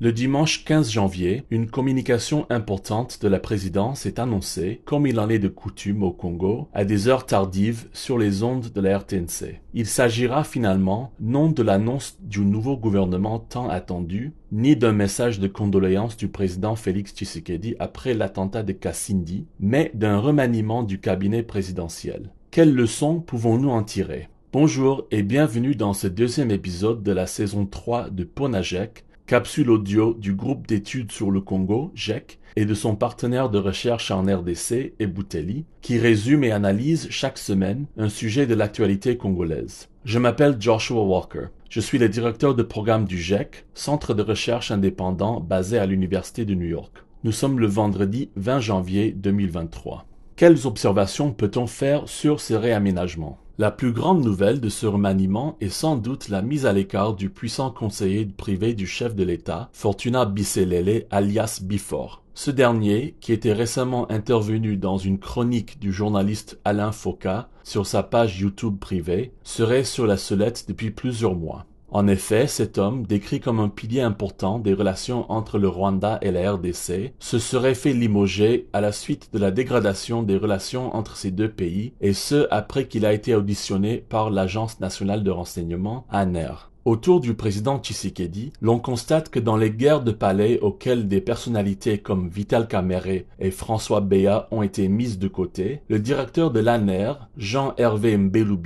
Le dimanche 15 janvier, une communication importante de la présidence est annoncée, comme il en est de coutume au Congo, à des heures tardives sur les ondes de la RTNC. Il s'agira finalement non de l'annonce du nouveau gouvernement tant attendu, ni d'un message de condoléances du président Félix Tshisekedi après l'attentat de Kassindi, mais d'un remaniement du cabinet présidentiel. Quelles leçons pouvons-nous en tirer? Bonjour et bienvenue dans ce deuxième épisode de la saison 3 de Ponajek, capsule audio du groupe d'études sur le Congo, GEC, et de son partenaire de recherche en RDC, Ebouteli, qui résume et analyse chaque semaine un sujet de l'actualité congolaise. Je m'appelle Joshua Walker. Je suis le directeur de programme du GEC, centre de recherche indépendant basé à l'Université de New York. Nous sommes le vendredi 20 janvier 2023. Quelles observations peut-on faire sur ce réaménagement la plus grande nouvelle de ce remaniement est sans doute la mise à l'écart du puissant conseiller privé du chef de l'État, Fortuna Bisselele alias Bifor. Ce dernier, qui était récemment intervenu dans une chronique du journaliste Alain Foucault sur sa page YouTube privée, serait sur la sellette depuis plusieurs mois. En effet, cet homme, décrit comme un pilier important des relations entre le Rwanda et la RDC, se serait fait limoger à la suite de la dégradation des relations entre ces deux pays, et ce après qu'il a été auditionné par l'Agence nationale de renseignement, ANER. Autour du président Tshisekedi, l'on constate que dans les guerres de palais auxquelles des personnalités comme Vital Kamere et François Béat ont été mises de côté, le directeur de l'ANER, Jean-Hervé Mbelu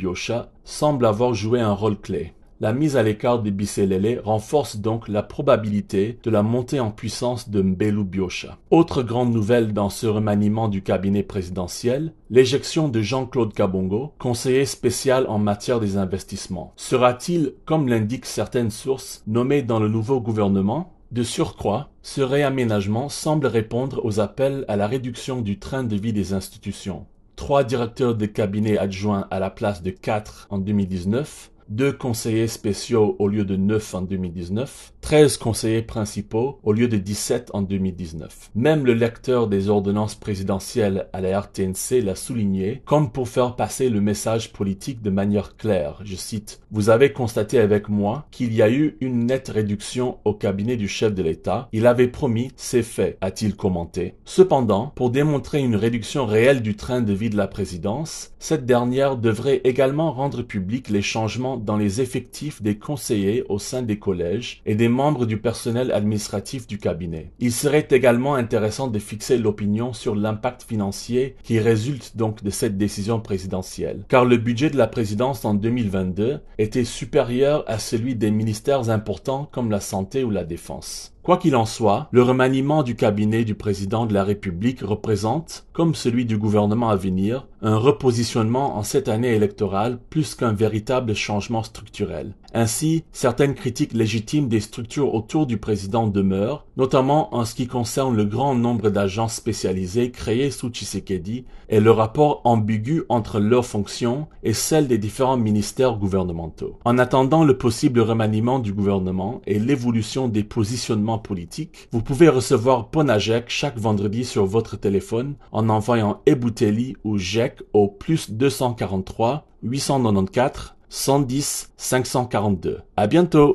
semble avoir joué un rôle clé. La mise à l'écart des Biselele renforce donc la probabilité de la montée en puissance de Mbelu Biosha. Autre grande nouvelle dans ce remaniement du cabinet présidentiel, l'éjection de Jean-Claude Kabongo, conseiller spécial en matière des investissements. Sera-t-il, comme l'indiquent certaines sources, nommé dans le nouveau gouvernement de surcroît, ce réaménagement semble répondre aux appels à la réduction du train de vie des institutions? Trois directeurs de cabinet adjoints à la place de quatre en 2019, deux conseillers spéciaux au lieu de 9 en 2019, 13 conseillers principaux au lieu de 17 en 2019. Même le lecteur des ordonnances présidentielles à la RTNC l'a souligné, comme pour faire passer le message politique de manière claire. Je cite, Vous avez constaté avec moi qu'il y a eu une nette réduction au cabinet du chef de l'État. Il avait promis, c'est fait, a-t-il commenté. Cependant, pour démontrer une réduction réelle du train de vie de la présidence, cette dernière devrait également rendre public les changements dans les effectifs des conseillers au sein des collèges et des membres du personnel administratif du cabinet. Il serait également intéressant de fixer l'opinion sur l'impact financier qui résulte donc de cette décision présidentielle, car le budget de la présidence en 2022 était supérieur à celui des ministères importants comme la santé ou la défense. Quoi qu'il en soit, le remaniement du cabinet du président de la République représente, comme celui du gouvernement à venir, un repositionnement en cette année électorale plus qu'un véritable changement structurel. Ainsi, certaines critiques légitimes des structures autour du président demeurent, notamment en ce qui concerne le grand nombre d'agences spécialisées créées sous Tshisekedi et le rapport ambigu entre leurs fonctions et celles des différents ministères gouvernementaux. En attendant le possible remaniement du gouvernement et l'évolution des positionnements politiques, vous pouvez recevoir Ponajek chaque vendredi sur votre téléphone en envoyant Ebouteli ou JEC au plus 243 894 110 542. À bientôt!